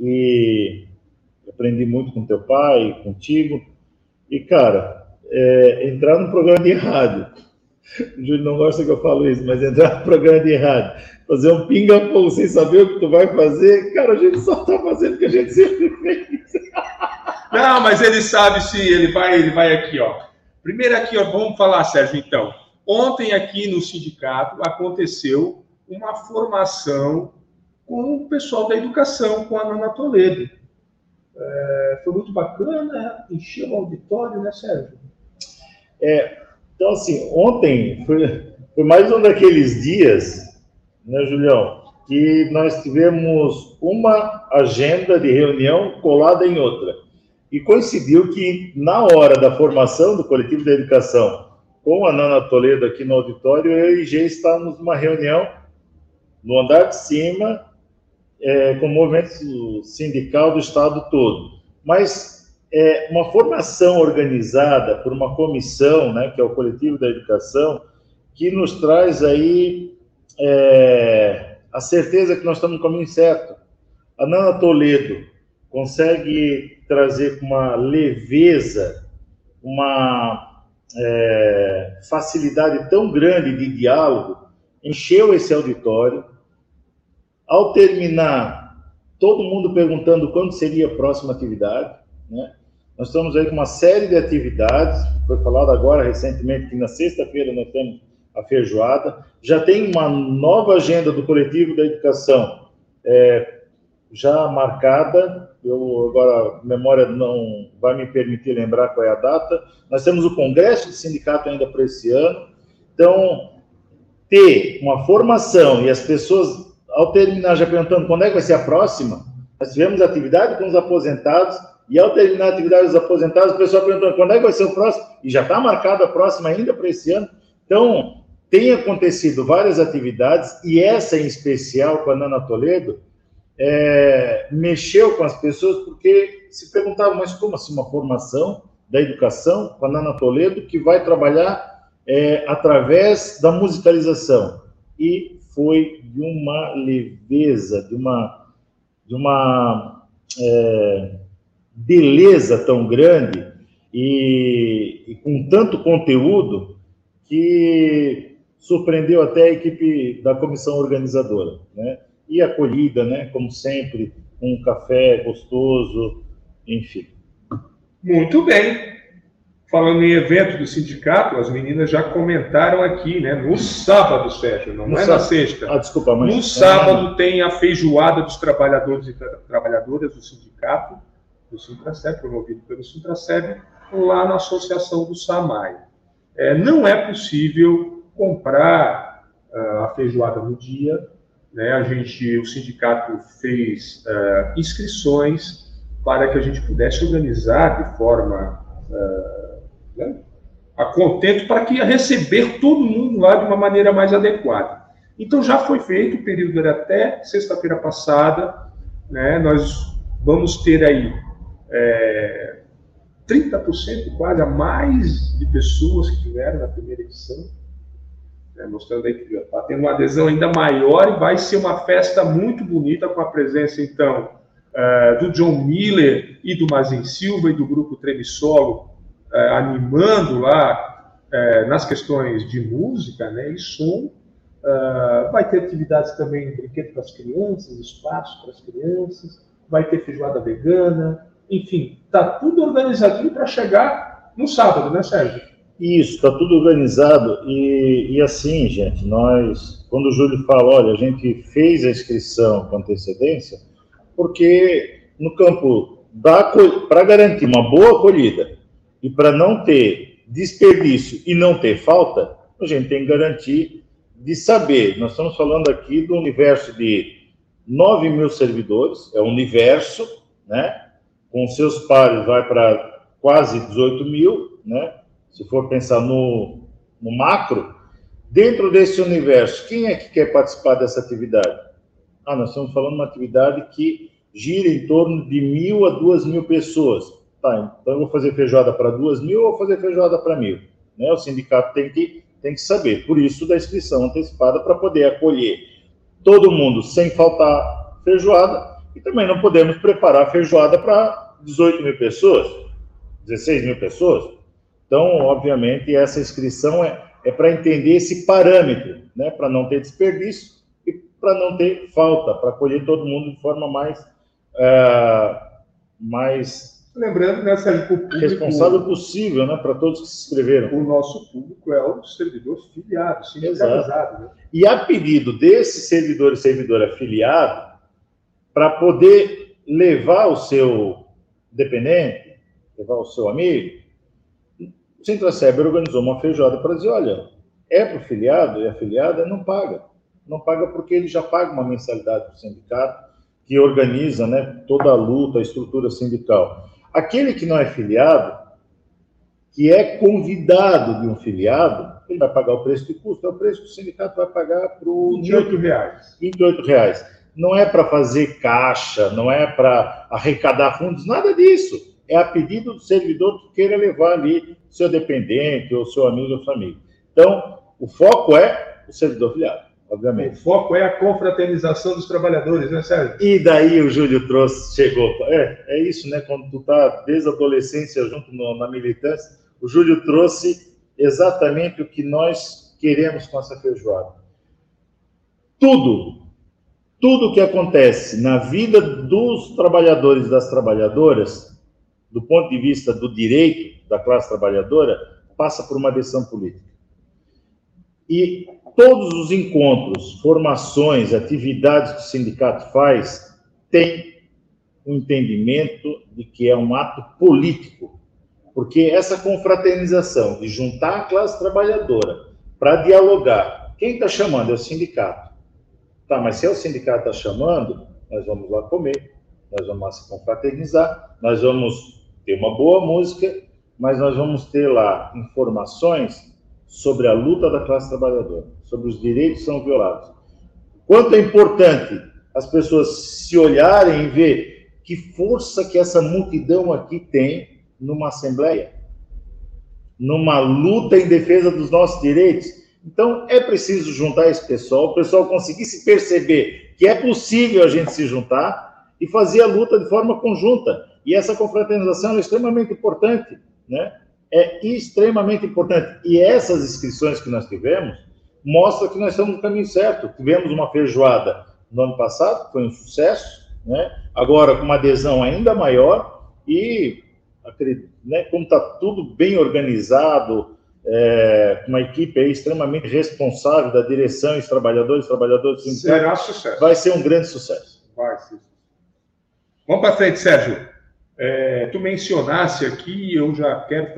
E aprendi muito com teu pai, contigo. E, cara, é, entrar no programa de rádio, o Júlio não gosta que eu falo isso, mas entrar no programa de rádio, fazer um pinga-fogo sem saber o que tu vai fazer, cara, a gente só tá fazendo o que a gente sempre fez. Não, mas ele sabe se ele vai, ele vai aqui, ó. Primeiro aqui, ó, vamos falar, Sérgio, então. Ontem aqui no sindicato aconteceu uma formação com o pessoal da educação, com a Nana Toledo. É, foi muito bacana, encheu o auditório, né, Sérgio? É, então, assim, ontem foi, foi mais um daqueles dias, né, Julião, que nós tivemos uma agenda de reunião colada em outra. E coincidiu que, na hora da formação do coletivo de educação, com a Nana Toledo aqui no auditório, eu e Gê estávamos numa reunião no andar de cima, é, com o movimento sindical do Estado todo. Mas é, uma formação organizada por uma comissão, né, que é o Coletivo da Educação, que nos traz aí é, a certeza que nós estamos no caminho certo. A Nana Toledo consegue trazer uma leveza, uma é, facilidade tão grande de diálogo, encheu esse auditório. Ao terminar, todo mundo perguntando quando seria a próxima atividade, né? Nós estamos aí com uma série de atividades, foi falado agora recentemente que na sexta-feira nós temos a feijoada, já tem uma nova agenda do coletivo da educação é, já marcada, eu agora a memória não vai me permitir lembrar qual é a data. Nós temos o congresso do sindicato ainda para esse ano. Então, ter uma formação e as pessoas ao terminar já perguntando quando é que vai ser a próxima, nós tivemos atividade com os aposentados e ao terminar a atividade dos aposentados, o pessoal perguntando quando é que vai ser o próximo e já está marcada a próxima ainda para esse ano. Então, tem acontecido várias atividades e essa em especial com a Nana Toledo, é, mexeu com as pessoas porque se perguntavam, mas como assim uma formação da educação com a Nana Toledo que vai trabalhar é, através da musicalização? E foi de uma leveza, de uma, de uma é, beleza tão grande e, e com tanto conteúdo que surpreendeu até a equipe da comissão organizadora, né? e acolhida, né? Como sempre, um café gostoso, enfim. Muito bem. Falando em evento do sindicato, as meninas já comentaram aqui, né? No sábado, Sérgio, não no é sábado. na sexta. Ah, desculpa, mãe. No sábado tem a feijoada dos trabalhadores e tra trabalhadoras do sindicato, do Sintraceb, promovido pelo Sintraceb, lá na Associação do SAMAI. É, não é possível comprar uh, a feijoada no dia, né, a gente, o sindicato fez uh, inscrições para que a gente pudesse organizar de forma uh, né, a contento para que receber todo mundo lá de uma maneira mais adequada. Então já foi feito, o período era até sexta-feira passada, né, nós vamos ter aí é, 30% quase a mais de pessoas que tiveram na primeira edição né, mostrando aí que está tendo uma adesão ainda maior e vai ser uma festa muito bonita com a presença, então, uh, do John Miller e do Mazin Silva e do grupo Trevisolo uh, animando lá uh, nas questões de música né, e som. vai ter atividades também, brinquedo para as crianças, espaço para as crianças, vai ter feijoada vegana, enfim, está tudo organizadinho para chegar no sábado, né, Sérgio? Isso, está tudo organizado. E, e assim, gente, nós, quando o Júlio fala, olha, a gente fez a inscrição com antecedência, porque no campo para garantir uma boa acolhida e para não ter desperdício e não ter falta, a gente tem que garantir de saber. Nós estamos falando aqui do universo de 9 mil servidores, é o universo, né? Com seus pares vai para quase 18 mil, né? se for pensar no, no macro, dentro desse universo, quem é que quer participar dessa atividade? Ah, nós estamos falando de uma atividade que gira em torno de mil a duas mil pessoas. Tá, então eu vou fazer feijoada para duas mil ou fazer feijoada para mil? Né? O sindicato tem que, tem que saber. Por isso, da inscrição antecipada para poder acolher todo mundo sem faltar feijoada e também não podemos preparar feijoada para 18 mil pessoas, 16 mil pessoas. Então, obviamente, essa inscrição é, é para entender esse parâmetro, né, para não ter desperdício e para não ter falta, para acolher todo mundo de forma mais, é, mais Lembrando, né, Sérgio, que o público, responsável possível, né, para todos que se inscreveram. O nosso público é o servidor filiado, sindicalizado. Né? E a pedido desse servidor e servidor afiliado, para poder levar o seu dependente, levar o seu amigo, o Sintraceb organizou uma feijoada para dizer, olha, é para o filiado e a filiada não paga. Não paga porque ele já paga uma mensalidade para o sindicato, que organiza né, toda a luta, a estrutura sindical. Aquele que não é filiado, que é convidado de um filiado, ele vai pagar o preço de custo, é o preço que o sindicato vai pagar para o... 28 reais. 28 reais. Não é para fazer caixa, não é para arrecadar fundos, nada disso. É a pedido do servidor que queira levar ali seu dependente, ou seu amigo ou amiga. Então, o foco é o servidor filiado, obviamente. O foco é a confraternização dos trabalhadores, né, Sérgio? E daí o Júlio trouxe, chegou. É, é isso, né? Quando tu tá desde a adolescência junto no, na militância, o Júlio trouxe exatamente o que nós queremos com essa feijoada. Tudo, tudo que acontece na vida dos trabalhadores e das trabalhadoras, do ponto de vista do direito da classe trabalhadora, passa por uma decisão política. E todos os encontros, formações, atividades que o sindicato faz, tem um entendimento de que é um ato político porque essa confraternização de juntar a classe trabalhadora para dialogar, quem está chamando é o sindicato. Tá, mas se é o sindicato está chamando, nós vamos lá comer, nós vamos se confraternizar, nós vamos ter uma boa música, mas nós vamos ter lá informações sobre a luta da classe trabalhadora, sobre os direitos que são violados. Quanto é importante as pessoas se olharem e ver que força que essa multidão aqui tem numa assembleia, numa luta em defesa dos nossos direitos. Então, é preciso juntar esse pessoal, o pessoal conseguir se perceber que é possível a gente se juntar e fazer a luta de forma conjunta. E essa confraternização é extremamente importante, né? É extremamente importante. E essas inscrições que nós tivemos mostram que nós estamos no caminho certo. Tivemos uma feijoada no ano passado, foi um sucesso, né? Agora com uma adesão ainda maior e né, como está tudo bem organizado, é, uma equipe extremamente responsável da direção os trabalhadores, trabalhadores Será sucesso. Vai ser um grande sucesso. Vai ser. Vamos para frente, Sérgio. É, tu mencionasse aqui, eu já quero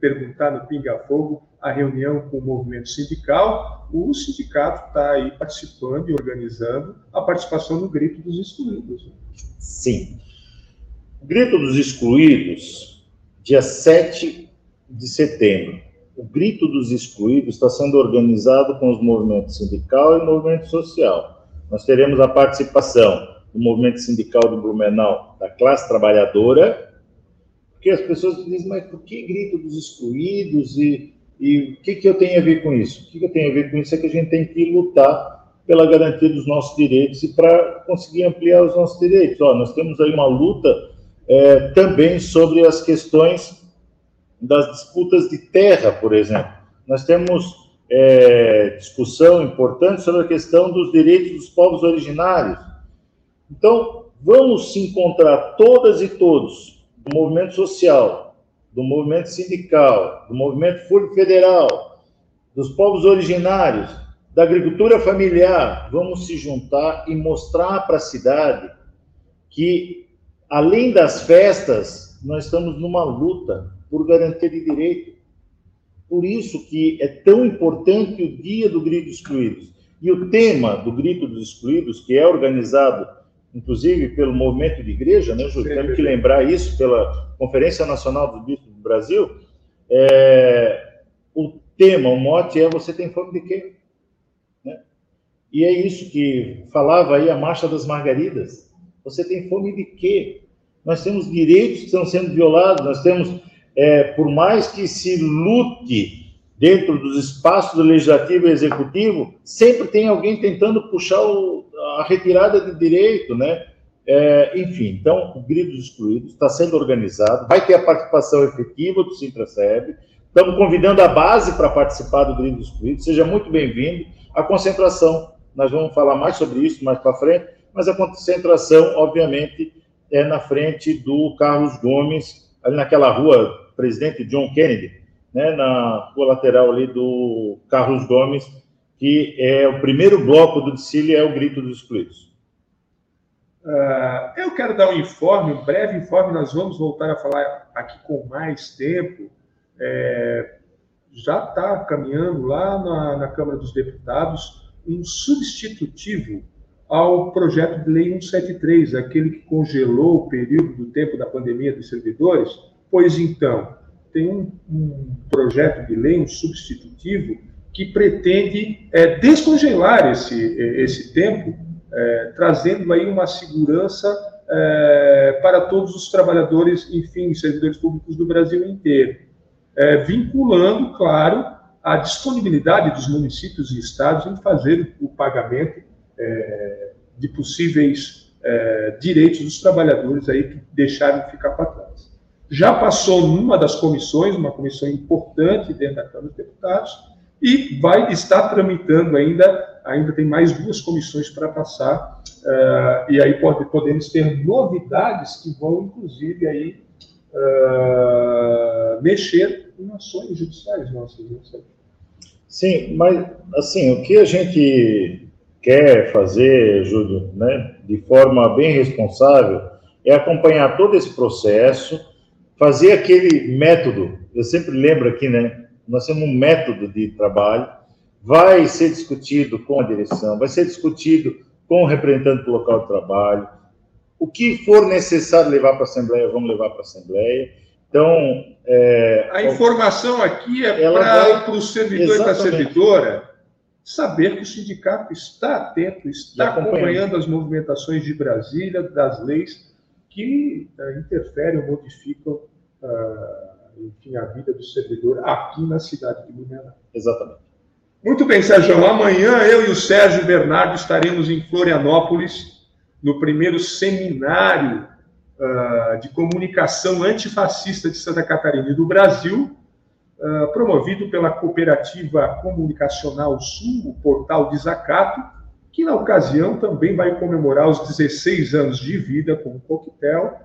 perguntar no Pinga Fogo, a reunião com o movimento sindical. O sindicato está aí participando e organizando a participação no Grito dos Excluídos. Sim. Grito dos Excluídos, dia 7 de setembro. O Grito dos Excluídos está sendo organizado com os movimentos sindical e movimento social. Nós teremos a participação do movimento sindical do Blumenau, da classe trabalhadora, porque as pessoas dizem, mas por que Grito dos Excluídos e, e o que, que eu tenho a ver com isso? O que, que eu tenho a ver com isso é que a gente tem que lutar pela garantia dos nossos direitos e para conseguir ampliar os nossos direitos. Ó, nós temos aí uma luta é, também sobre as questões das disputas de terra, por exemplo. Nós temos é, discussão importante sobre a questão dos direitos dos povos originários. Então, vamos se encontrar todas e todos, do movimento social, do movimento sindical, do movimento federal, dos povos originários, da agricultura familiar, vamos se juntar e mostrar para a cidade que além das festas, nós estamos numa luta por garantia de direito. Por isso que é tão importante o Dia do Grito dos Excluídos. E o tema do Grito dos Excluídos, que é organizado, inclusive, pelo movimento de igreja, né, Júlio? Temos que lembrar isso pela Conferência Nacional dos Bispos do Brasil. É, o tema, o mote é Você tem fome de quê? Né? E é isso que falava aí a Marcha das Margaridas. Você tem fome de quê? nós temos direitos que estão sendo violados, nós temos, é, por mais que se lute dentro dos espaços do legislativo e executivo, sempre tem alguém tentando puxar o, a retirada de direito, né? É, enfim, então, o Grito dos Excluídos está sendo organizado, vai ter a participação efetiva do Sintraceb, estamos convidando a base para participar do Grito dos Excluídos, seja muito bem-vindo. A concentração, nós vamos falar mais sobre isso mais para frente, mas a concentração, obviamente, é na frente do Carlos Gomes, ali naquela rua Presidente John Kennedy, né, na rua lateral ali do Carlos Gomes, que é o primeiro bloco do desfile, é o Grito dos Excluídos. Uh, eu quero dar um informe, um breve informe, nós vamos voltar a falar aqui com mais tempo. É, já está caminhando lá na, na, Câmara dos Deputados um substitutivo ao projeto de lei 173, aquele que congelou o período do tempo da pandemia dos servidores. Pois então, tem um, um projeto de lei, um substitutivo, que pretende é, descongelar esse, esse tempo, é, trazendo aí uma segurança é, para todos os trabalhadores, enfim, servidores públicos do Brasil inteiro, é, vinculando, claro, a disponibilidade dos municípios e estados em fazer o pagamento é, de possíveis é, direitos dos trabalhadores aí que deixaram de ficar para trás. Já passou numa das comissões, uma comissão importante dentro da Câmara dos Deputados, e vai estar tramitando ainda, ainda tem mais duas comissões para passar, uh, e aí pode, podemos ter novidades que vão, inclusive, aí, uh, mexer em ações judiciais nossas. Né? Sim, mas, assim, o que a gente quer fazer, Júlio, né, de forma bem responsável, é acompanhar todo esse processo, fazer aquele método, eu sempre lembro aqui, né, nós temos um método de trabalho, vai ser discutido com a direção, vai ser discutido com o representante do local de trabalho. O que for necessário levar para a Assembleia, vamos levar para a Assembleia. Então. É, a informação aqui é para o servidor e para a servidora saber que o sindicato está atento, está acompanhando. acompanhando as movimentações de Brasília, das leis que uh, interferem ou modificam. Uh, enfim, a vida do servidor aqui na cidade de Blumenau. Exatamente. Muito bem, Sérgio. Amanhã eu e o Sérgio Bernardo estaremos em Florianópolis, no primeiro seminário uh, de comunicação antifascista de Santa Catarina e do Brasil, promovido pela Cooperativa Comunicacional Sul, o portal Desacato, que na ocasião também vai comemorar os 16 anos de vida com um coquetel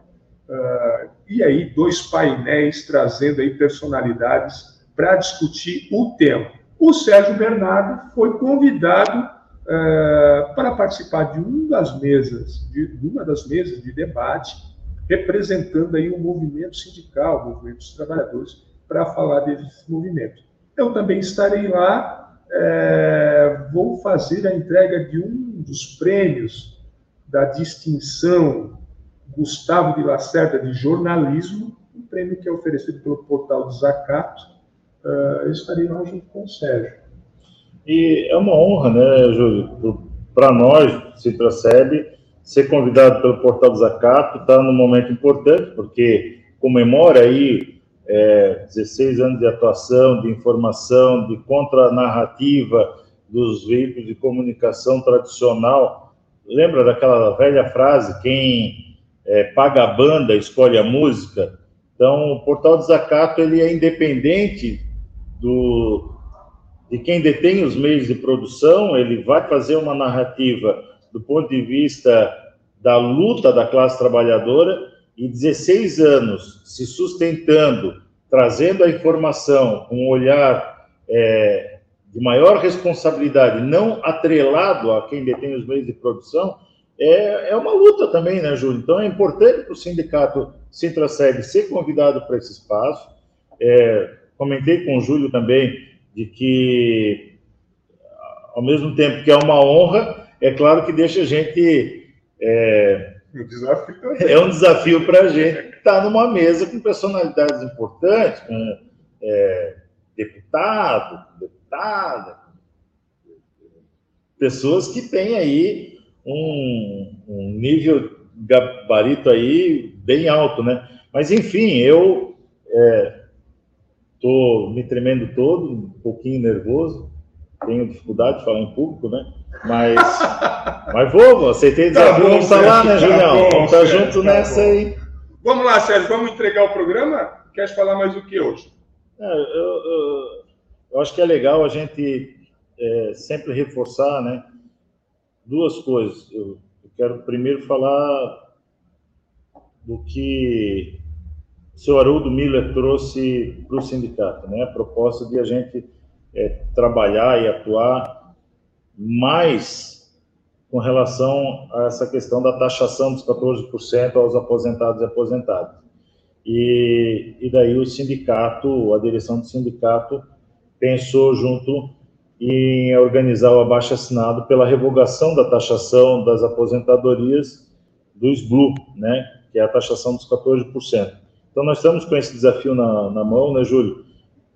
Uh, e aí, dois painéis trazendo aí personalidades para discutir o tema. O Sérgio Bernardo foi convidado uh, para participar de, um das mesas, de, uma das mesas de debate, representando aí o um movimento sindical, o movimento dos trabalhadores, para falar desse movimento. Eu também estarei lá, é, vou fazer a entrega de um dos prêmios da distinção Gustavo de Lacerda, de jornalismo, um prêmio que é oferecido pelo portal do Zacato. Uh, eu estarei lá junto com o Sérgio. E é uma honra, né, Júlio, para nós, se percebe, ser convidado pelo portal do Zacato, está num momento importante, porque comemora aí é, 16 anos de atuação, de informação, de contranarrativa dos veículos de comunicação tradicional. Lembra daquela velha frase, quem é, paga a banda, escolhe a música. Então, o portal Desacato ele é independente do, de quem detém os meios de produção, ele vai fazer uma narrativa do ponto de vista da luta da classe trabalhadora e 16 anos se sustentando, trazendo a informação com um olhar é, de maior responsabilidade, não atrelado a quem detém os meios de produção, é, é uma luta também, né, Júlio? Então é importante para o sindicato Sintraceb ser convidado para esse espaço. É, comentei com o Júlio também de que, ao mesmo tempo que é uma honra, é claro que deixa a gente. É, um desafio é um desafio para a gente estar numa mesa com personalidades importantes, com é, deputado, deputada, pessoas que têm aí um, um nível gabarito aí bem alto, né? Mas enfim, eu estou é, me tremendo todo, um pouquinho nervoso, tenho dificuldade de falar em público, né? Mas, mas vou, aceitei tá desafio, tá vamos estar lá, né, tá Julião? vamos estar junto tá nessa bom. aí. Vamos lá, Sérgio, vamos entregar o programa? Quer falar mais do que hoje? É, eu, eu, eu, acho que é legal a gente é, sempre reforçar, né? duas coisas. Eu, eu quero primeiro falar do que o senhor Haroldo Miller trouxe para o sindicato, né? a proposta de a gente é, trabalhar e atuar mais com relação a essa questão da taxação dos 14% aos aposentados e aposentadas. E, e daí o sindicato, a direção do sindicato, pensou junto em organizar o abaixo assinado pela revogação da taxação das aposentadorias dos Blue, né, que é a taxação dos 14%. Então, nós estamos com esse desafio na, na mão, né, Júlio?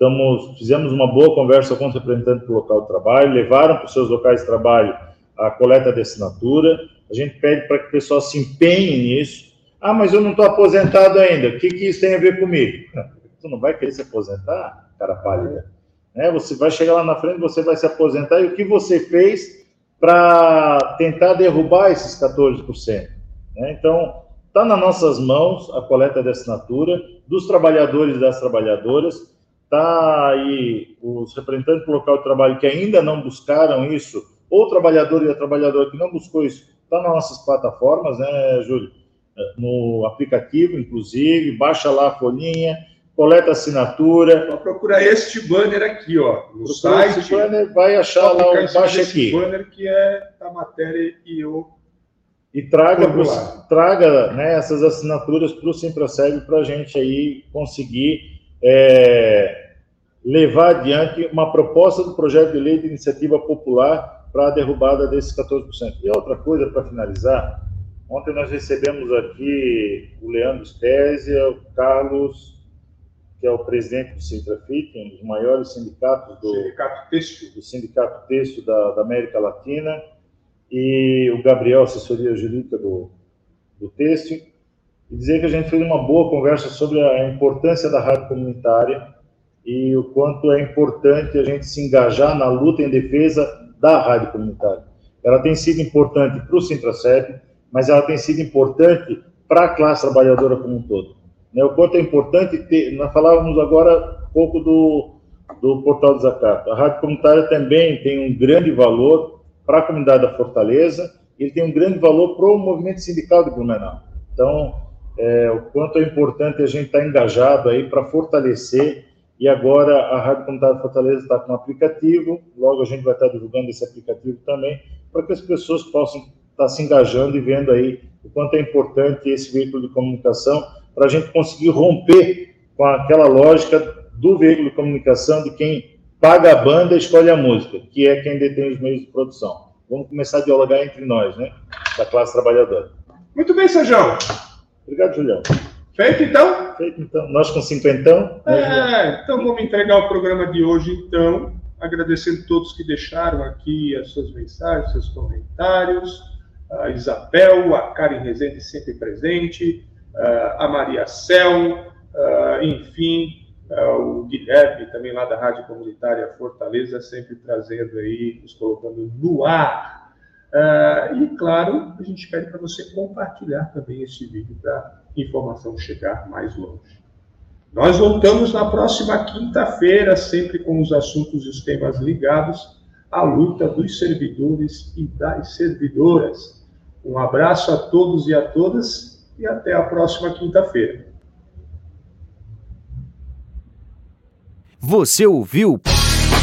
Estamos, fizemos uma boa conversa com os representantes do local de trabalho, levaram para os seus locais de trabalho a coleta de assinatura. A gente pede para que o pessoal se empenhe nisso. Ah, mas eu não estou aposentado ainda. O que, que isso tem a ver comigo? Tu não vai querer se aposentar, cara pálida? Né? Você vai chegar lá na frente, você vai se aposentar. E o que você fez para tentar derrubar esses 14%? Né? Então, está nas nossas mãos a coleta de assinatura dos trabalhadores e das trabalhadoras. Está aí os representantes do local de trabalho que ainda não buscaram isso ou o trabalhador e a trabalhadora que não buscou isso, está nas nossas plataformas, né, Júlio? No aplicativo, inclusive, baixa lá a folhinha, coleta assinatura. Só procura este banner aqui, ó, no procura site. Esse banner, vai achar lá o baixa aqui. banner que é a matéria e o e traga, traga né, essas assinaturas para o Simpraceb para a gente aí conseguir é, levar adiante uma proposta do projeto de lei de iniciativa popular para a derrubada desses 14%. E outra coisa, para finalizar, ontem nós recebemos aqui o Leandro Spezia, o Carlos, que é o presidente do Sintrafit, um dos maiores sindicatos do Sindicato Têxtil, do Sindicato Têxtil da, da, América Latina, e o Gabriel, assessoria jurídica do, do Têxtil, e dizer que a gente fez uma boa conversa sobre a importância da rádio comunitária e o quanto é importante a gente se engajar na luta em defesa da rádio comunitária. Ela tem sido importante para o Sintracep, mas ela tem sido importante para a classe trabalhadora como um todo. Né? O quanto é importante ter. Nós falávamos agora um pouco do, do Portal do Zacato. A rádio comunitária também tem um grande valor para a comunidade da Fortaleza, ele tem um grande valor para o movimento sindical de Blumenau. Então, é, o quanto é importante a gente estar engajado aí para fortalecer e agora a Rádio Comunitária Fortaleza está com um aplicativo, logo a gente vai estar divulgando esse aplicativo também, para que as pessoas possam estar se engajando e vendo aí o quanto é importante esse veículo de comunicação para a gente conseguir romper com aquela lógica do veículo de comunicação de quem paga a banda e escolhe a música, que é quem detém os meios de produção. Vamos começar a dialogar entre nós, né, da classe trabalhadora. Muito bem, Sérgio. Obrigado, Julião. Feito então? Feito então. Nós com cinquentão. Né? É, então vamos entregar o programa de hoje então, agradecendo todos que deixaram aqui as suas mensagens, seus comentários, a Isabel, a Karen Rezende sempre presente, a Maria Cel, enfim, o Guilherme também lá da Rádio Comunitária Fortaleza, sempre trazendo aí, nos colocando no ar. e claro, a gente pede para você compartilhar também esse vídeo para informação chegar mais longe. Nós voltamos na próxima quinta-feira, sempre com os assuntos e os temas ligados à luta dos servidores e das servidoras. Um abraço a todos e a todas e até a próxima quinta-feira. Você ouviu